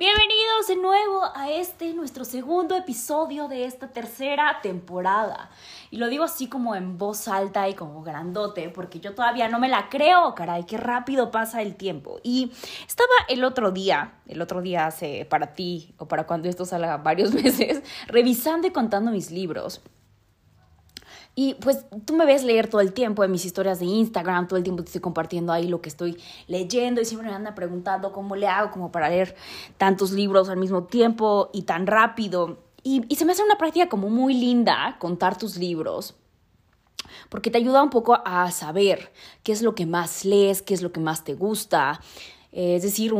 Bienvenidos de nuevo a este, nuestro segundo episodio de esta tercera temporada. Y lo digo así como en voz alta y como grandote, porque yo todavía no me la creo, caray, qué rápido pasa el tiempo. Y estaba el otro día, el otro día hace para ti o para cuando esto salga varios meses, revisando y contando mis libros. Y pues tú me ves leer todo el tiempo en mis historias de Instagram, todo el tiempo te estoy compartiendo ahí lo que estoy leyendo y siempre me andan preguntando cómo le hago como para leer tantos libros al mismo tiempo y tan rápido. Y, y se me hace una práctica como muy linda contar tus libros, porque te ayuda un poco a saber qué es lo que más lees, qué es lo que más te gusta, es decir,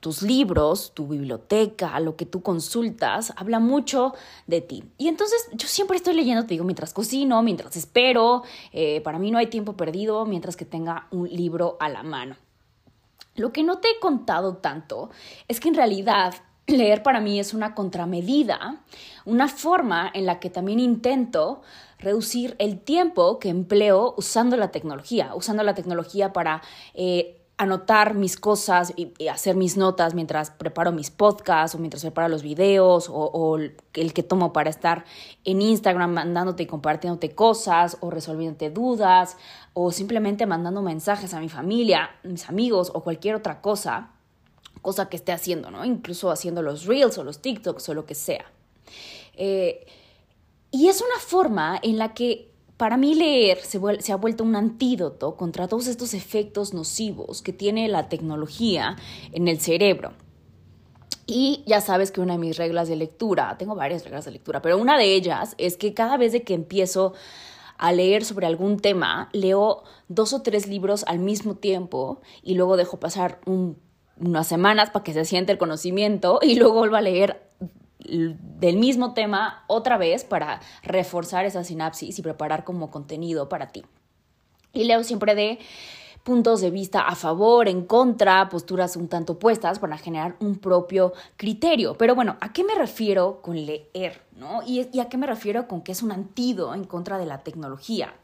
tus libros, tu biblioteca, lo que tú consultas, habla mucho de ti. Y entonces yo siempre estoy leyendo, te digo, mientras cocino, mientras espero, eh, para mí no hay tiempo perdido mientras que tenga un libro a la mano. Lo que no te he contado tanto es que en realidad leer para mí es una contramedida, una forma en la que también intento reducir el tiempo que empleo usando la tecnología, usando la tecnología para eh, anotar mis cosas y, hacer mis notas mientras preparo mis podcasts o mientras preparo los videos o, el que tomo para estar en Instagram mandándote y compartiéndote cosas o resolviéndote dudas o simplemente mandando mensajes a mi familia, mis amigos o cualquier otra cosa, cosa que esté haciendo, ¿no? Incluso haciendo los reels o los TikToks o lo que sea. Eh, y es una forma en la que para mí leer se, ha vuelto un antídoto contra todos estos efectos nocivos que tiene la tecnología en el cerebro. Y ya sabes que una de mis reglas de lectura, tengo varias reglas de lectura, pero una de ellas es que cada vez que empiezo a leer sobre algún tema, leo dos o tres libros al mismo tiempo y luego dejo pasar unas semanas para que se siente el conocimiento y luego vuelvo a leer del mismo tema otra vez para reforzar esa sinapsis y preparar como contenido para ti. Y leo siempre de puntos de vista a favor, en contra, posturas un tanto opuestas para generar un propio criterio. Pero bueno, ¿a qué me refiero con leer? ¿no? ¿Y, y a qué me refiero con que es un antídoto en contra de la tecnología?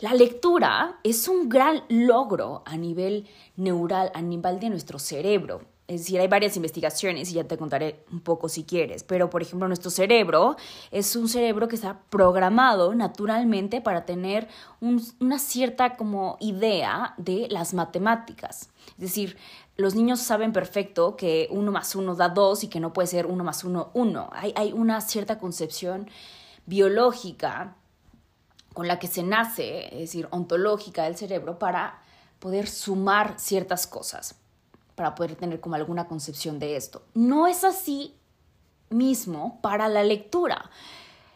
La lectura es un gran logro a nivel neural, a nivel de nuestro cerebro. Es decir, hay varias investigaciones y ya te contaré un poco si quieres, pero por ejemplo nuestro cerebro es un cerebro que está programado naturalmente para tener una cierta como idea de las matemáticas. Es decir, los niños saben perfecto que uno más uno da dos y que no puede ser uno más uno uno. Hay, hay una cierta concepción biológica con la que se nace, es decir, ontológica del cerebro para poder sumar ciertas cosas para poder tener como alguna concepción de esto. No es así mismo para la lectura.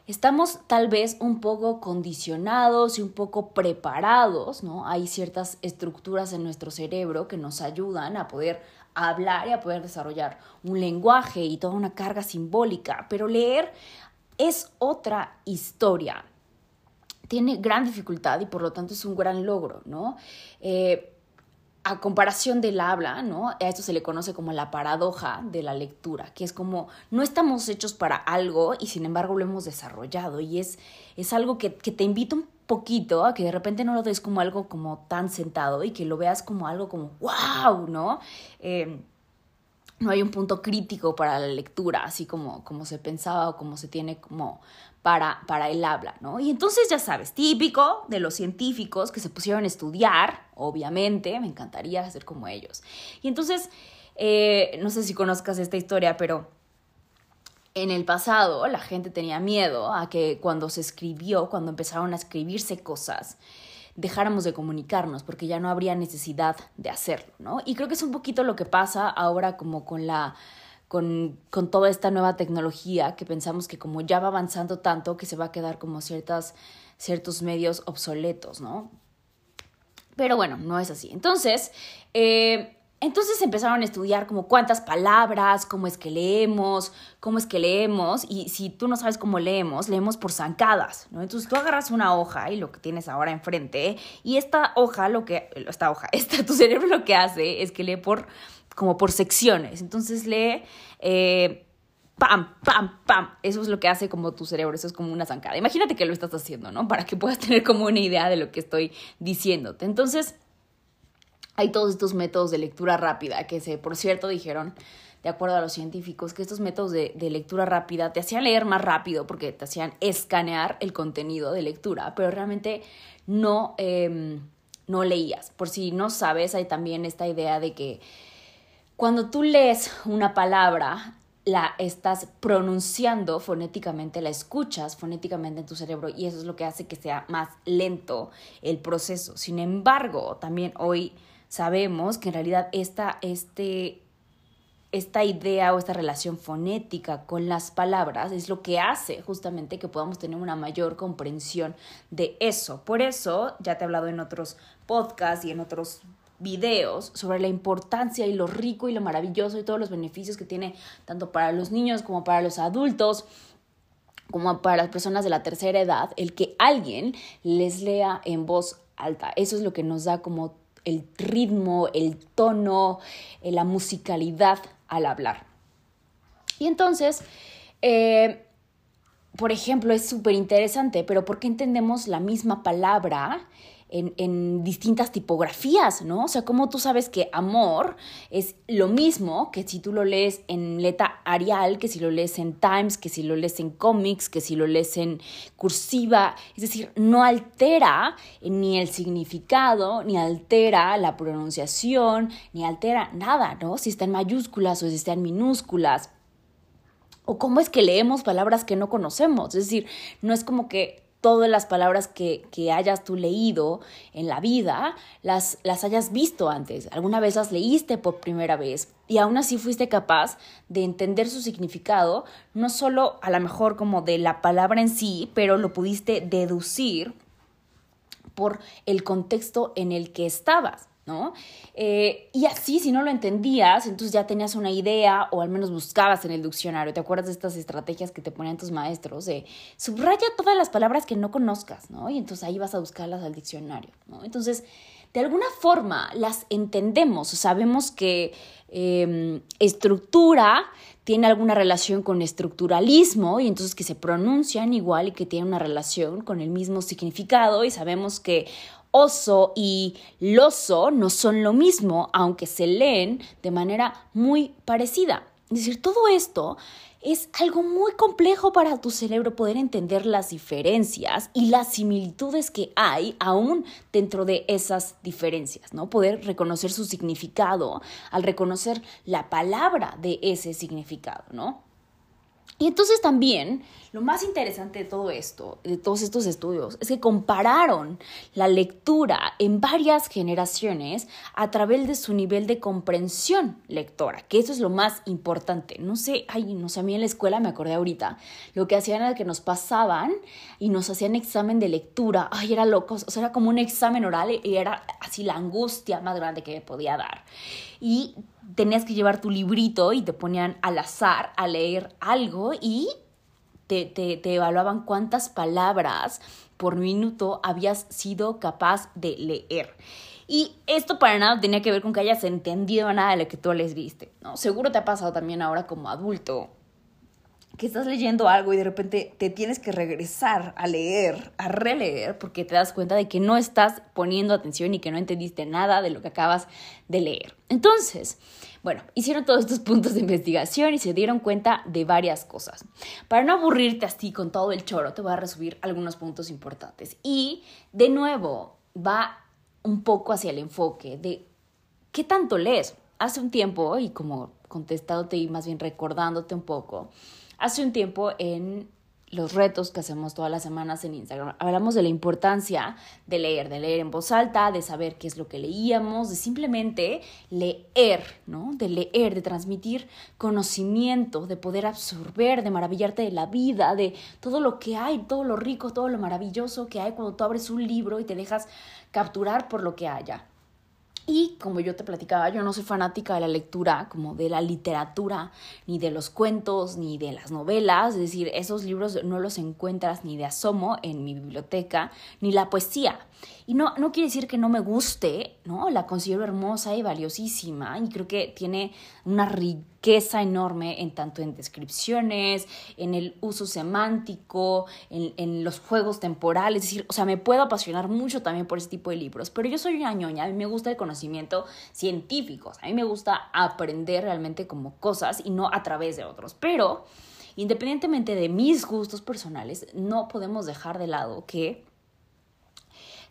Estamos tal vez un poco condicionados y un poco preparados, ¿no? Hay ciertas estructuras en nuestro cerebro que nos ayudan a poder hablar y a poder desarrollar un lenguaje y toda una carga simbólica, pero leer es otra historia. Tiene gran dificultad y por lo tanto es un gran logro, ¿no? Eh, a comparación del habla, ¿no? A esto se le conoce como la paradoja de la lectura, que es como no estamos hechos para algo y sin embargo lo hemos desarrollado y es, es algo que, te invita un poquito a que de repente no lo des como algo como tan sentado y que lo veas como algo como wow, ¿no? Eh, no hay un punto crítico para la lectura, así como, como se pensaba o como se tiene como para, para el habla, ¿no? Y entonces ya sabes, típico de los científicos que se pusieron a estudiar, obviamente, me encantaría hacer como ellos. Y entonces, eh, no sé si conozcas esta historia, pero en el pasado la gente tenía miedo a que cuando se escribió, cuando empezaron a escribirse cosas, dejáramos de comunicarnos porque ya no habría necesidad de hacerlo, ¿no? Y creo que es un poquito lo que pasa ahora como con la con, con, toda esta nueva tecnología que pensamos que como ya va avanzando tanto que se va a quedar como ciertas, ciertos medios obsoletos, ¿no? Pero bueno, no es así. Entonces, eh, entonces empezaron a estudiar como cuántas palabras, cómo es que leemos, cómo es que leemos, y si tú no sabes cómo leemos, leemos por zancadas, ¿no? Entonces tú agarras una hoja y lo que tienes ahora enfrente, y esta hoja, lo que, esta hoja, tu cerebro lo que hace es que lee por, como por secciones, entonces lee... Eh, pam, pam, pam. Eso es lo que hace como tu cerebro, eso es como una zancada. Imagínate que lo estás haciendo, ¿no? Para que puedas tener como una idea de lo que estoy diciéndote. Entonces, hay todos estos métodos de lectura rápida que se, por cierto, dijeron, de acuerdo a los científicos, que estos métodos de, lectura rápida te hacían leer más rápido porque te hacían escanear el contenido de lectura, pero realmente no, em, no leías. Por si no sabes, hay también esta idea de que cuando tú lees una palabra, la estás pronunciando fonéticamente, la escuchas fonéticamente en tu cerebro y eso es lo que hace que sea más lento el proceso. Sin embargo, también hoy sabemos que en realidad esta, este, esta idea o esta relación fonética con las palabras es lo que hace justamente que podamos tener una mayor comprensión de eso. Por eso, ya te he hablado en otros podcasts y en otros videos sobre la importancia y lo rico y lo maravilloso y todos los beneficios que tiene tanto para los niños como para los adultos como para las personas de la tercera edad, el que alguien les lea en voz alta. Eso es lo que nos da como el ritmo, el tono, eh, la musicalidad al hablar. Y entonces, eh, por ejemplo, es súper interesante, pero ¿por qué entendemos la misma palabra en, distintas tipografías, ¿no? O sea, como tú sabes que amor es lo mismo que si tú lo lees en letra Arial, que si lo lees en Times, que si lo lees en cómics, que si lo lees en cursiva. Es decir, no altera ni el significado, ni altera la pronunciación, ni altera nada, ¿no? Si está en mayúsculas o si está en minúsculas. O cómo es que leemos palabras que no conocemos. Es decir, no es como que todas las palabras que, hayas tú leído en la vida las, las hayas visto antes. Alguna vez las leíste por primera vez y aún así fuiste capaz de entender su significado, no solo a lo mejor como de la palabra en sí, pero lo pudiste deducir por el contexto en el que estabas. ¿No? Eh, y así, si no lo entendías, entonces ya tenías una idea o al menos buscabas en el diccionario. ¿Te acuerdas de estas estrategias que te ponían tus maestros? De subraya todas las palabras que no conozcas, ¿no? Y entonces ahí vas a buscarlas al diccionario, ¿no? Entonces, de alguna forma las entendemos, sabemos que em, estructura tiene alguna relación con estructuralismo y entonces que se pronuncian igual y que tienen una relación con el mismo significado y sabemos que oso y loso no son lo mismo, aunque se leen de manera muy parecida. Es decir, todo esto es algo muy complejo para tu cerebro poder entender las diferencias y las similitudes que hay aún dentro de esas diferencias, ¿no? Poder reconocer su significado al reconocer la palabra de ese significado, ¿no? Y entonces también lo más interesante de todo esto, de todos estos estudios, es que compararon la lectura en varias generaciones a través de su nivel de comprensión lectora, que eso es lo más importante. No sé, ay, no sé, a mí en la escuela me acordé ahorita, lo que hacían era que nos pasaban y nos hacían examen de lectura. Ay, era loco, o sea, era como un examen oral y era así la angustia más grande que me podía dar. Y tenías que llevar tu librito y te ponían al azar a leer algo y te, evaluaban cuántas palabras por minuto habías sido capaz de leer. Y esto para nada tenía que ver con que hayas entendido nada de lo que tú les viste, ¿no? Seguro te ha pasado también ahora como adulto que estás leyendo algo y de repente te tienes que regresar a leer, a releer, porque te das cuenta de que no estás poniendo atención y que no entendiste nada de lo que acabas de leer. Entonces, bueno, hicieron todos estos puntos de investigación y se dieron cuenta de varias cosas. Para no aburrirte así con todo el choro, te voy a resumir algunos puntos importantes. Y de nuevo, va un poco hacia el enfoque de qué tanto lees. Hace un tiempo, y como contestándote y más bien recordándote un poco, hace un tiempo en los retos que hacemos todas las semanas en Instagram. Hablamos de la importancia de leer, de leer en voz alta, de saber qué es lo que leíamos, de simplemente leer, ¿no? De leer, de transmitir conocimiento, de poder absorber, de maravillarte de la vida, de todo lo que hay, todo lo rico, todo lo maravilloso que hay cuando tú abres un libro y te dejas capturar por lo que haya. Y como yo te platicaba, yo no soy fanática de la lectura, como de la literatura, ni de los cuentos, ni de las novelas. Es decir, esos libros no los encuentras ni de asomo en mi biblioteca, ni la poesía. Y no, no quiere decir que no me guste, ¿no? La considero hermosa y valiosísima y creo que tiene una riqueza enorme en tanto en descripciones, en el uso semántico, en, en los juegos temporales. Es decir, o sea, me puedo apasionar mucho también por ese tipo de libros, pero yo soy una ñoña, a mí me gusta el conocimiento científico, a mí me gusta aprender realmente como cosas y no a través de otros, pero... Independientemente de mis gustos personales, no podemos dejar de lado que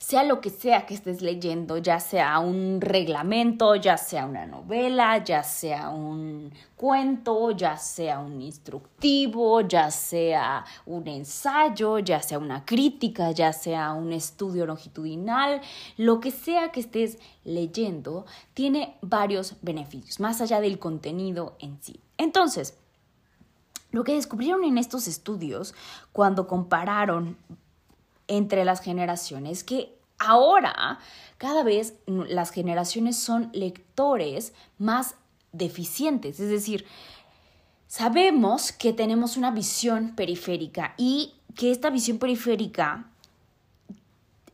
sea lo que sea que estés leyendo, ya sea un reglamento, ya sea una novela, ya sea un cuento, ya sea un instructivo, ya sea un ensayo, ya sea una crítica, ya sea un estudio longitudinal, lo que sea que estés leyendo, tiene varios beneficios, más allá del contenido en sí. Entonces, lo que descubrieron en estos estudios cuando compararon entre las generaciones, que ahora cada vez las generaciones son lectores más deficientes, es decir, sabemos que tenemos una visión periférica y que esta visión periférica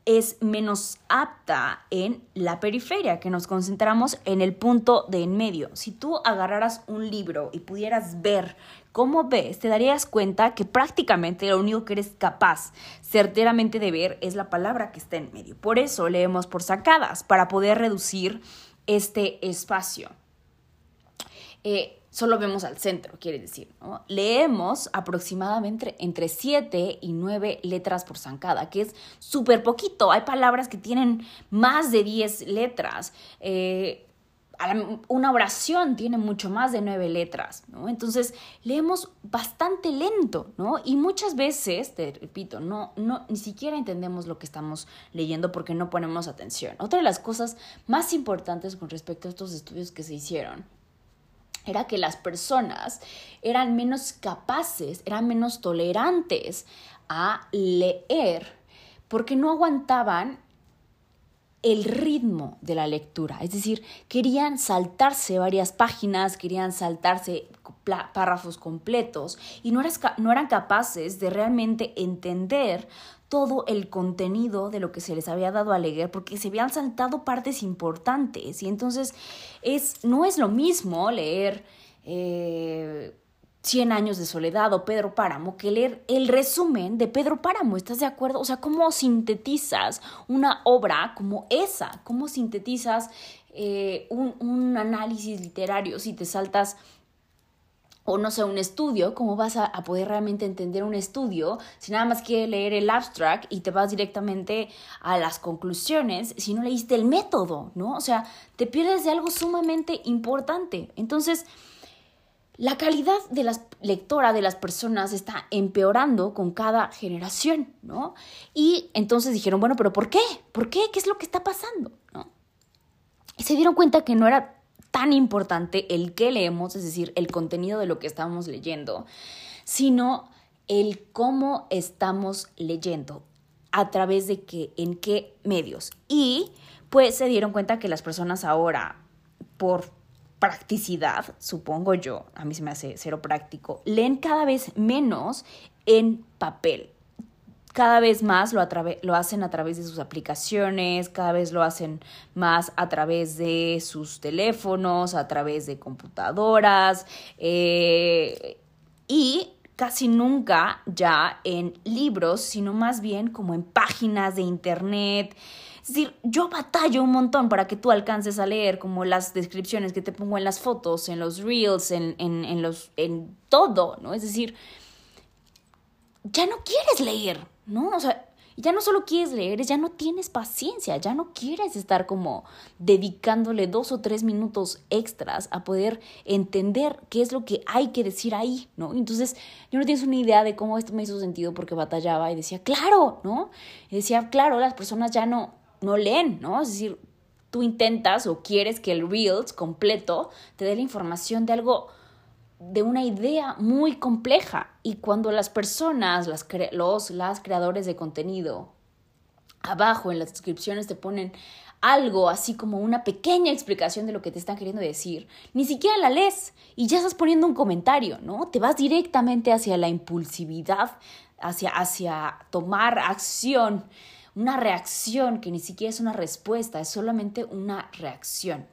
es menos apta en la periferia, que nos concentramos en el punto de en medio. Si tú agarraras un libro y pudieras ver cómo ves, te darías cuenta que prácticamente lo único que eres capaz certeramente de ver es la palabra que está en medio. Por eso leemos por sacadas, para poder reducir este espacio. Eh, solo vemos al centro, quiere decir. Leemos aproximadamente entre 7 y 9 letras por zancada, que es súper poquito. Hay palabras que tienen más de 10 letras. Eh, una oración tiene mucho más de nueve letras, ¿no? Entonces leemos bastante lento, ¿no? Y muchas veces, te repito, no, no, ni siquiera entendemos lo que estamos leyendo porque no ponemos atención. Otra de las cosas más importantes con respecto a estos estudios que se hicieron era que las personas eran menos capaces, eran menos tolerantes a leer porque no aguantaban el ritmo de la lectura, es decir, querían saltarse varias páginas, querían saltarse párrafos completos y no, no eran capaces de realmente entender todo el contenido de lo que se les había dado a leer porque se habían saltado partes importantes. Y entonces es, no es lo mismo leer eh, Cien años de soledad o Pedro Páramo que leer el resumen de Pedro Páramo, ¿estás de acuerdo? O sea, ¿cómo sintetizas una obra como esa? ¿Cómo sintetizas eh, un, un análisis literario si te saltas o no sé, un estudio, ¿cómo vas a, poder realmente entender un estudio si nada más quieres leer el abstract y te vas directamente a las conclusiones si no leíste el método, ¿no? O sea, te pierdes de algo sumamente importante. Entonces, la calidad de la lectora de las personas está empeorando con cada generación, ¿no? Y entonces dijeron, bueno, pero ¿por qué? ¿Por qué? ¿Qué es lo que está pasando? Y se dieron cuenta que no era tan importante el que leemos, es decir, el contenido de lo que estamos leyendo, sino el cómo estamos leyendo, a través de qué, en qué medios. Y pues se dieron cuenta que las personas ahora, por practicidad, supongo yo, a mí se me hace cero práctico, leen cada vez menos en papel cada vez más lo, lo, hacen a través de sus aplicaciones, cada vez lo hacen más a través de sus teléfonos, a través de computadoras eh, y casi nunca ya en libros, sino más bien como en páginas de internet. Es decir, yo batallo un montón para que tú alcances a leer como las descripciones que te pongo en las fotos, en los reels, en, en, en los, en todo, ¿no? Es decir, ya no quieres leer, ¿no? O sea, ya no solo quieres leer, ya no tienes paciencia, ya no quieres estar como dedicándole dos o tres minutos extras a poder entender qué es lo que hay que decir ahí, ¿no? Entonces, yo no tienes una idea de cómo esto me hizo sentido porque batallaba y decía, claro, ¿no? Y decía, claro, las personas ya no, no leen, ¿no? Es decir, tú intentas o quieres que el Reels completo te dé la información de algo de una idea muy compleja y cuando las personas, las, los, las creadores de contenido, abajo en las descripciones te ponen algo así como una pequeña explicación de lo que te están queriendo decir, ni siquiera la lees y ya estás poniendo un comentario, ¿no? Te vas directamente hacia la impulsividad, hacia, hacia tomar acción, una reacción que ni siquiera es una respuesta, es solamente una reacción.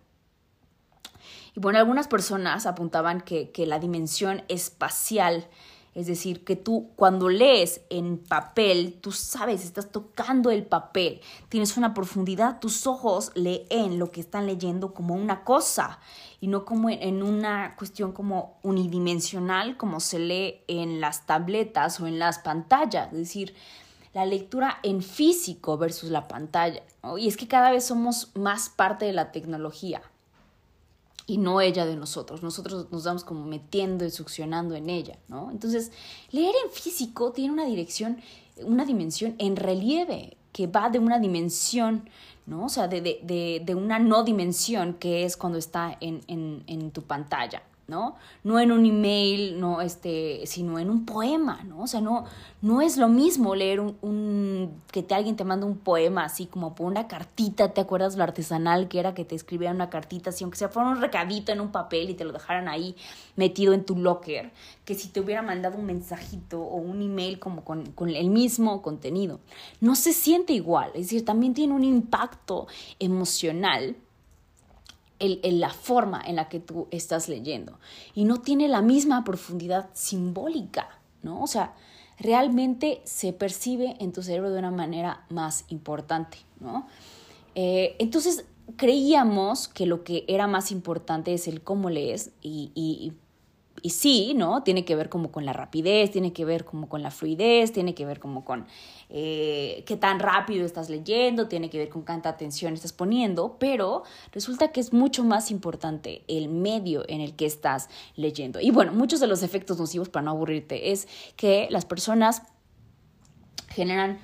Y bueno, algunas personas apuntaban que, la dimensión espacial, es decir, que tú cuando lees en papel, tú sabes, estás tocando el papel, tienes una profundidad, tus ojos leen lo que están leyendo como una cosa y no como en una cuestión como unidimensional como se lee en las tabletas o en las pantallas, es decir, la lectura en físico versus la pantalla. Y es que cada vez somos más parte de la tecnología y no ella de nosotros. Nosotros nos vamos como metiendo y succionando en ella, ¿no? Entonces, leer en físico tiene una dirección, una dimensión en relieve, que va de una dimensión, ¿no? O sea, de, de, de, una no dimensión que es cuando está en, en tu pantalla. ¿No? No en un email, no, este, sino en un poema, ¿no? O sea, no, no es lo mismo leer un, que te, alguien te manda un poema así como por una cartita, ¿te acuerdas lo artesanal que era que te escribieran una cartita así, aunque sea fuera un recadito en un papel y te lo dejaran ahí metido en tu locker, que si te hubiera mandado un mensajito o un email como con, con el mismo contenido. No se siente igual, es decir, también tiene un impacto emocional el, la forma en la que tú estás leyendo y no tiene la misma profundidad simbólica, ¿no? O sea, realmente se percibe en tu cerebro de una manera más importante, ¿no? Eh, entonces creíamos que lo que era más importante es el cómo lees y, y sí, ¿no? Tiene que ver como con la rapidez, tiene que ver como con la fluidez, tiene que ver como con eh, qué tan rápido estás leyendo, tiene que ver con cuánta atención estás poniendo, pero resulta que es mucho más importante el medio en el que estás leyendo. Y bueno, muchos de los efectos nocivos, para no aburrirte, es que las personas generan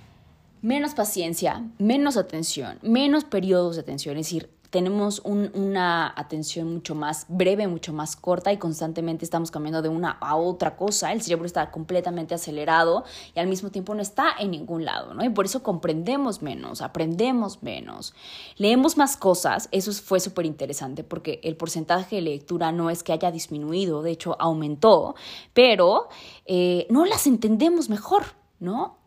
menos paciencia, menos atención, menos periodos de atención, es decir, tenemos una atención mucho más breve, mucho más corta y constantemente estamos cambiando de una a otra cosa. El cerebro está completamente acelerado y al mismo tiempo no está en ningún lado, ¿no? Y por eso comprendemos menos, aprendemos menos, leemos más cosas. Eso fue súper interesante porque el porcentaje de lectura no es que haya disminuido, de hecho aumentó, pero eh, no las entendemos mejor, ¿no?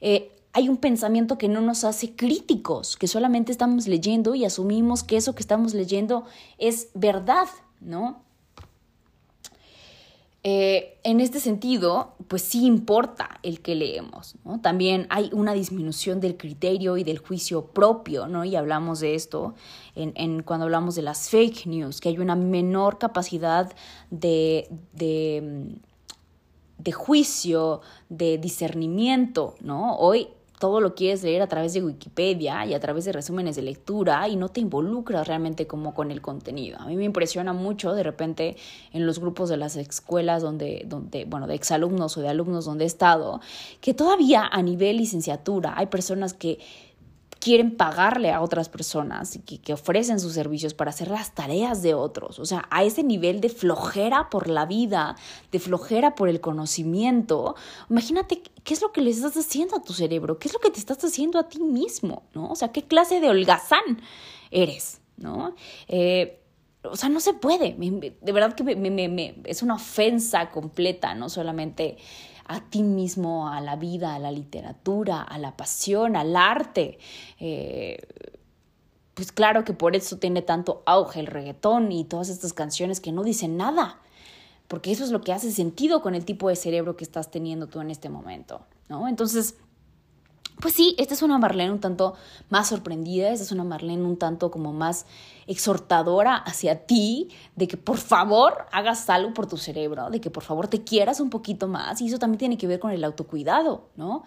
Eh, hay un pensamiento que no nos hace críticos, que solamente estamos leyendo y asumimos que eso que estamos leyendo es verdad, ¿no? Eh, en este sentido, pues sí importa el que leemos, ¿no? También hay una disminución del criterio y del juicio propio, ¿no? Y hablamos de esto en, cuando hablamos de las fake news, que hay una menor capacidad de, de, de juicio, de discernimiento, ¿no? Hoy todo lo quieres leer a través de Wikipedia y a través de resúmenes de lectura y no te involucras realmente como con el contenido. A mí me impresiona mucho de repente en los grupos de las escuelas donde, donde bueno, de exalumnos o de alumnos donde he estado, que todavía a nivel licenciatura hay personas que quieren pagarle a otras personas que, que ofrecen sus servicios para hacer las tareas de otros. O sea, a ese nivel de flojera por la vida, de flojera por el conocimiento. Imagínate qué es lo que le estás haciendo a tu cerebro, qué es lo que te estás haciendo a ti mismo, ¿no? O sea, qué clase de holgazán eres, ¿no? Eh, o sea, no se puede. De verdad que me, es una ofensa completa, no solamente a ti mismo, a la vida, a la literatura, a la pasión, al arte. Eh, pues claro que por eso tiene tanto auge el reggaetón y todas estas canciones que no dicen nada, porque eso es lo que hace sentido con el tipo de cerebro que estás teniendo tú en este momento, ¿no? Entonces, pues sí, esta es una Marlene un tanto más sorprendida, esta es una Marlene un tanto como más exhortadora hacia ti, de que por favor hagas algo por tu cerebro, de que por favor te quieras un poquito más, y eso también tiene que ver con el autocuidado, ¿no?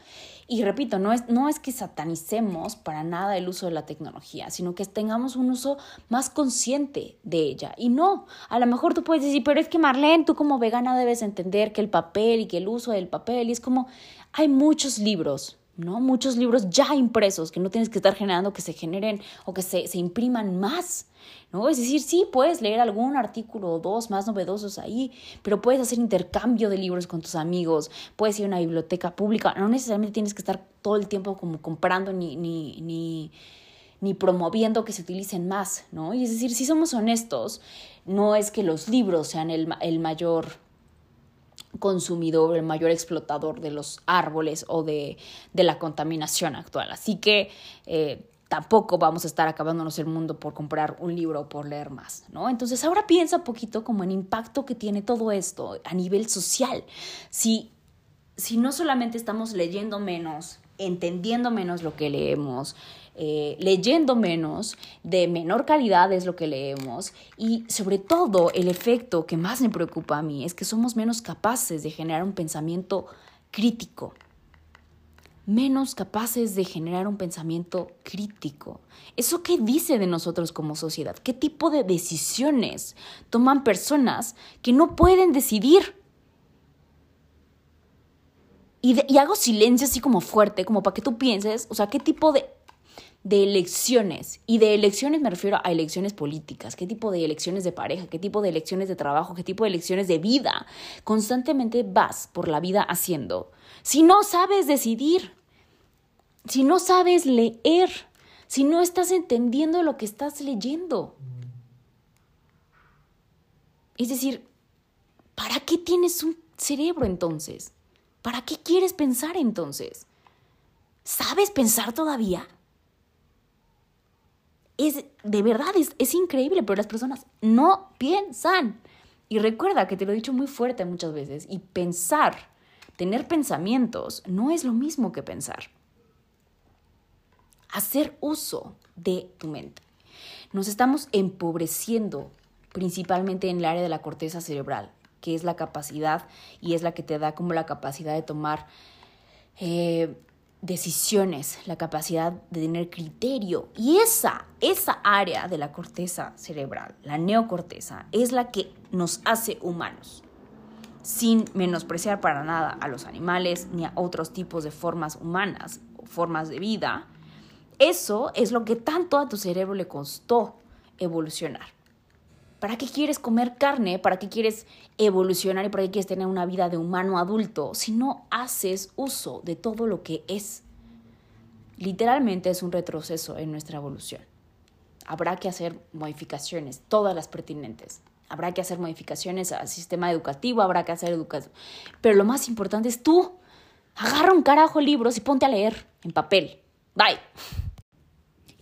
Y repito, no es, no es que satanicemos para nada el uso de la tecnología, sino que tengamos un uso más consciente de ella. Y no, a lo mejor tú puedes decir, pero es que Marlene, tú como vegana debes entender que el papel y que el uso del papel, y es como, hay muchos libros ¿no? Muchos libros ya impresos que no tienes que estar generando que se generen o que se, se, impriman más, ¿no? Es decir, sí, puedes leer algún artículo o dos más novedosos ahí, pero puedes hacer intercambio de libros con tus amigos, puedes ir a una biblioteca pública, no necesariamente tienes que estar todo el tiempo como comprando ni, ni, ni, ni promoviendo que se utilicen más, ¿no? Y es decir, si somos honestos, no es que los libros sean el, el mayor consumidor, el mayor explotador de los árboles o de, de la contaminación actual. Así que eh, tampoco vamos a estar acabándonos el mundo por comprar un libro o por leer más, ¿no? Entonces ahora piensa un poquito como en impacto que tiene todo esto a nivel social. Si, si no solamente estamos leyendo menos, entendiendo menos lo que leemos, eh, leyendo menos, de menor calidad es lo que leemos y sobre todo el efecto que más me preocupa a mí es que somos menos capaces de generar un pensamiento crítico, menos capaces de generar un pensamiento crítico. ¿Eso qué dice de nosotros como sociedad? ¿Qué tipo de decisiones toman personas que no pueden decidir? Y, y, hago silencio así como fuerte, como para que tú pienses, o sea, qué tipo de de elecciones. Y de elecciones me refiero a elecciones políticas. ¿Qué tipo de elecciones de pareja? ¿Qué tipo de elecciones de trabajo? ¿Qué tipo de elecciones de vida? Constantemente vas por la vida haciendo. Si no sabes decidir, si no sabes leer, si no estás entendiendo lo que estás leyendo. Es decir, ¿para qué tienes un cerebro entonces? ¿Para qué quieres pensar entonces? ¿Sabes pensar todavía? Es de verdad, es, increíble, pero las personas no piensan. Y recuerda que te lo he dicho muy fuerte muchas veces, y pensar, tener pensamientos, no es lo mismo que pensar. Hacer uso de tu mente. Nos estamos empobreciendo principalmente en el área de la corteza cerebral, que es la capacidad y es la que te da como la capacidad de tomar eh, decisiones, la capacidad de tener criterio. Y esa, esa área de la corteza cerebral, la neocorteza, es la que nos hace humanos, sin menospreciar para nada a los animales ni a otros tipos de formas humanas o formas de vida. Eso es lo que tanto a tu cerebro le costó evolucionar. ¿Para qué quieres comer carne? ¿Para qué quieres evolucionar y para qué quieres tener una vida de humano adulto si no haces uso de todo lo que es? Literalmente es un retroceso en nuestra evolución. Habrá que hacer modificaciones, todas las pertinentes. Habrá que hacer modificaciones al sistema educativo, habrá que hacer educación. Pero lo más importante es tú. Agarra un carajo libros y ponte a leer en papel. Bye.